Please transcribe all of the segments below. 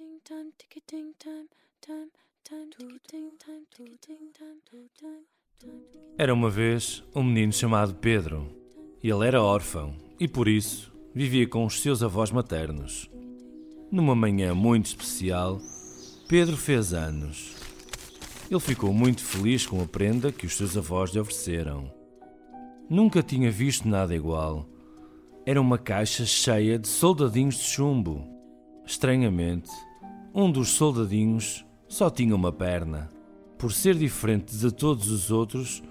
ticketing time, ticketing time, time, time, ticketing time, ticketing time, time, time. Era uma vez um menino chamado Pedro. Ele era órfão e por isso vivia com os seus avós maternos. Numa manhã muito especial, Pedro fez anos. Ele ficou muito feliz com a prenda que os seus avós lhe ofereceram. Nunca tinha visto nada igual. Era uma caixa cheia de soldadinhos de chumbo. Estranhamente, um dos soldadinhos só tinha uma perna. Por ser diferente de todos os outros,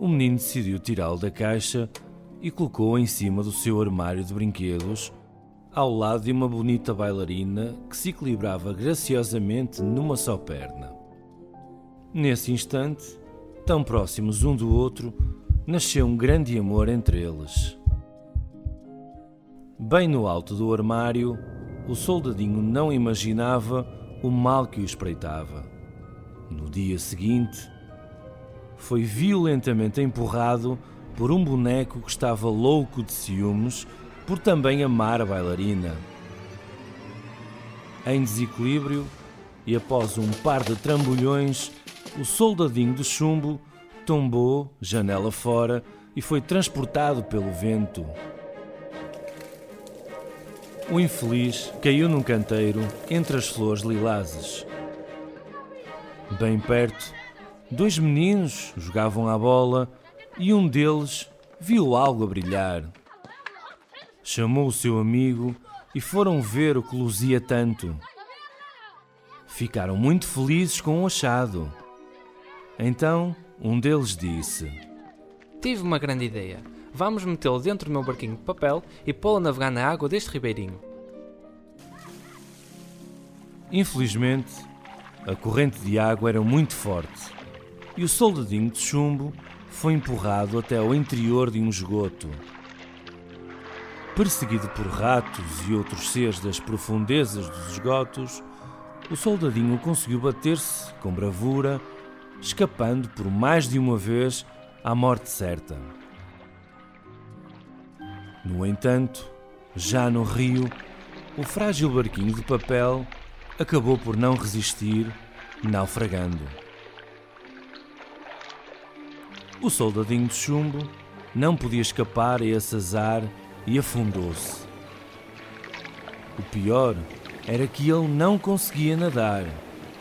o menino decidiu tirá-lo da caixa e colocou-o em cima do seu armário de brinquedos, ao lado de uma bonita bailarina que se equilibrava graciosamente numa só perna. Nesse instante, tão próximos um do outro, nasceu um grande amor entre eles. Bem no alto do armário, o soldadinho não imaginava o mal que o espreitava. No dia seguinte, foi violentamente empurrado por um boneco que estava louco de ciúmes por também amar a bailarina. Em desequilíbrio, e após um par de trambolhões, o soldadinho de chumbo tombou, janela fora, e foi transportado pelo vento. O infeliz caiu num canteiro entre as flores lilazes. Bem perto, dois meninos jogavam à bola e um deles viu algo a brilhar. Chamou o seu amigo e foram ver o que luzia tanto. Ficaram muito felizes com o achado. Então um deles disse: Tive uma grande ideia. Vamos metê-lo dentro do meu barquinho de papel e pô-lo a navegar na água deste ribeirinho. Infelizmente, a corrente de água era muito forte e o soldadinho de chumbo foi empurrado até ao interior de um esgoto. Perseguido por ratos e outros seres das profundezas dos esgotos, o soldadinho conseguiu bater-se com bravura, escapando por mais de uma vez à morte certa. No entanto, já no rio, o frágil barquinho de papel acabou por não resistir, naufragando. O soldadinho de chumbo não podia escapar a esse azar e afundou-se. O pior era que ele não conseguia nadar,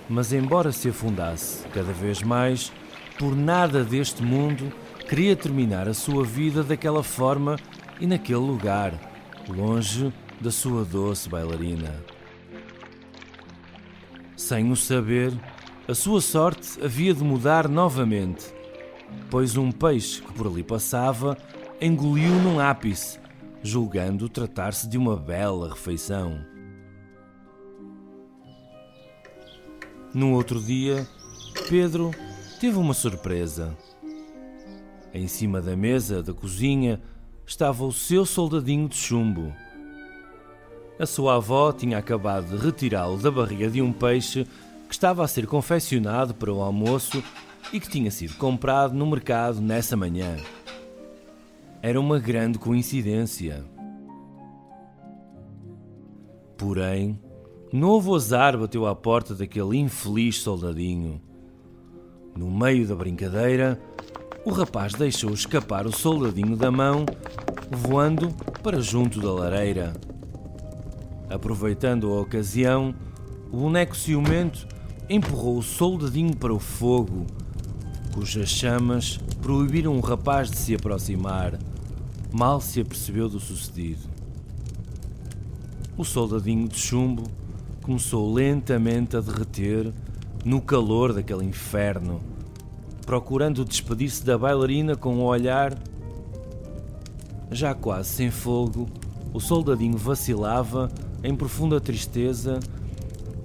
mas, embora se afundasse cada vez mais, por nada deste mundo queria terminar a sua vida daquela forma e naquele lugar, longe da sua doce bailarina. Sem o saber, a sua sorte havia de mudar novamente, pois um peixe que por ali passava engoliu num ápice, julgando tratar-se de uma bela refeição. No outro dia, Pedro teve uma surpresa. Em cima da mesa da cozinha estava o seu soldadinho de chumbo. A sua avó tinha acabado de retirá-lo da barriga de um peixe que estava a ser confeccionado para o almoço e que tinha sido comprado no mercado nessa manhã. Era uma grande coincidência. Porém, novo azar bateu à porta daquele infeliz soldadinho. No meio da brincadeira, o rapaz deixou escapar o soldadinho da mão, voando para junto da lareira. Aproveitando a ocasião, o boneco ciumento empurrou o soldadinho para o fogo, cujas chamas proibiram o rapaz de se aproximar. Mal se apercebeu do sucedido. O soldadinho de chumbo começou lentamente a derreter no calor daquele inferno, procurando despedir-se da bailarina com um olhar. Já quase sem fogo, o soldadinho vacilava em profunda tristeza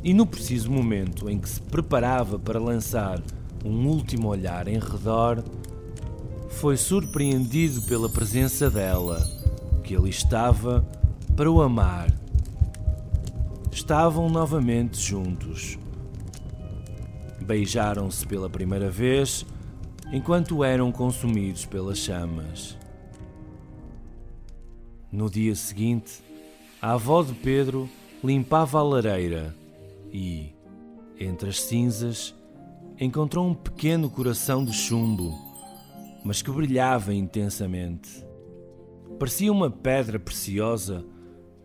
e, no preciso momento em que se preparava para lançar um último olhar em redor, foi surpreendido pela presença dela, que ali estava para o amar. Estavam novamente juntos. Beijaram-se pela primeira vez enquanto eram consumidos pelas chamas. No dia seguinte, a avó de Pedro limpava a lareira e, entre as cinzas, encontrou um pequeno coração de chumbo, mas que brilhava intensamente. Parecia uma pedra preciosa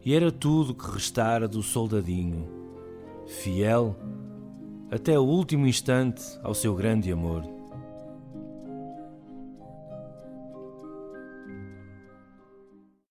e era tudo que restara do soldadinho, fiel até o último instante ao seu grande amor.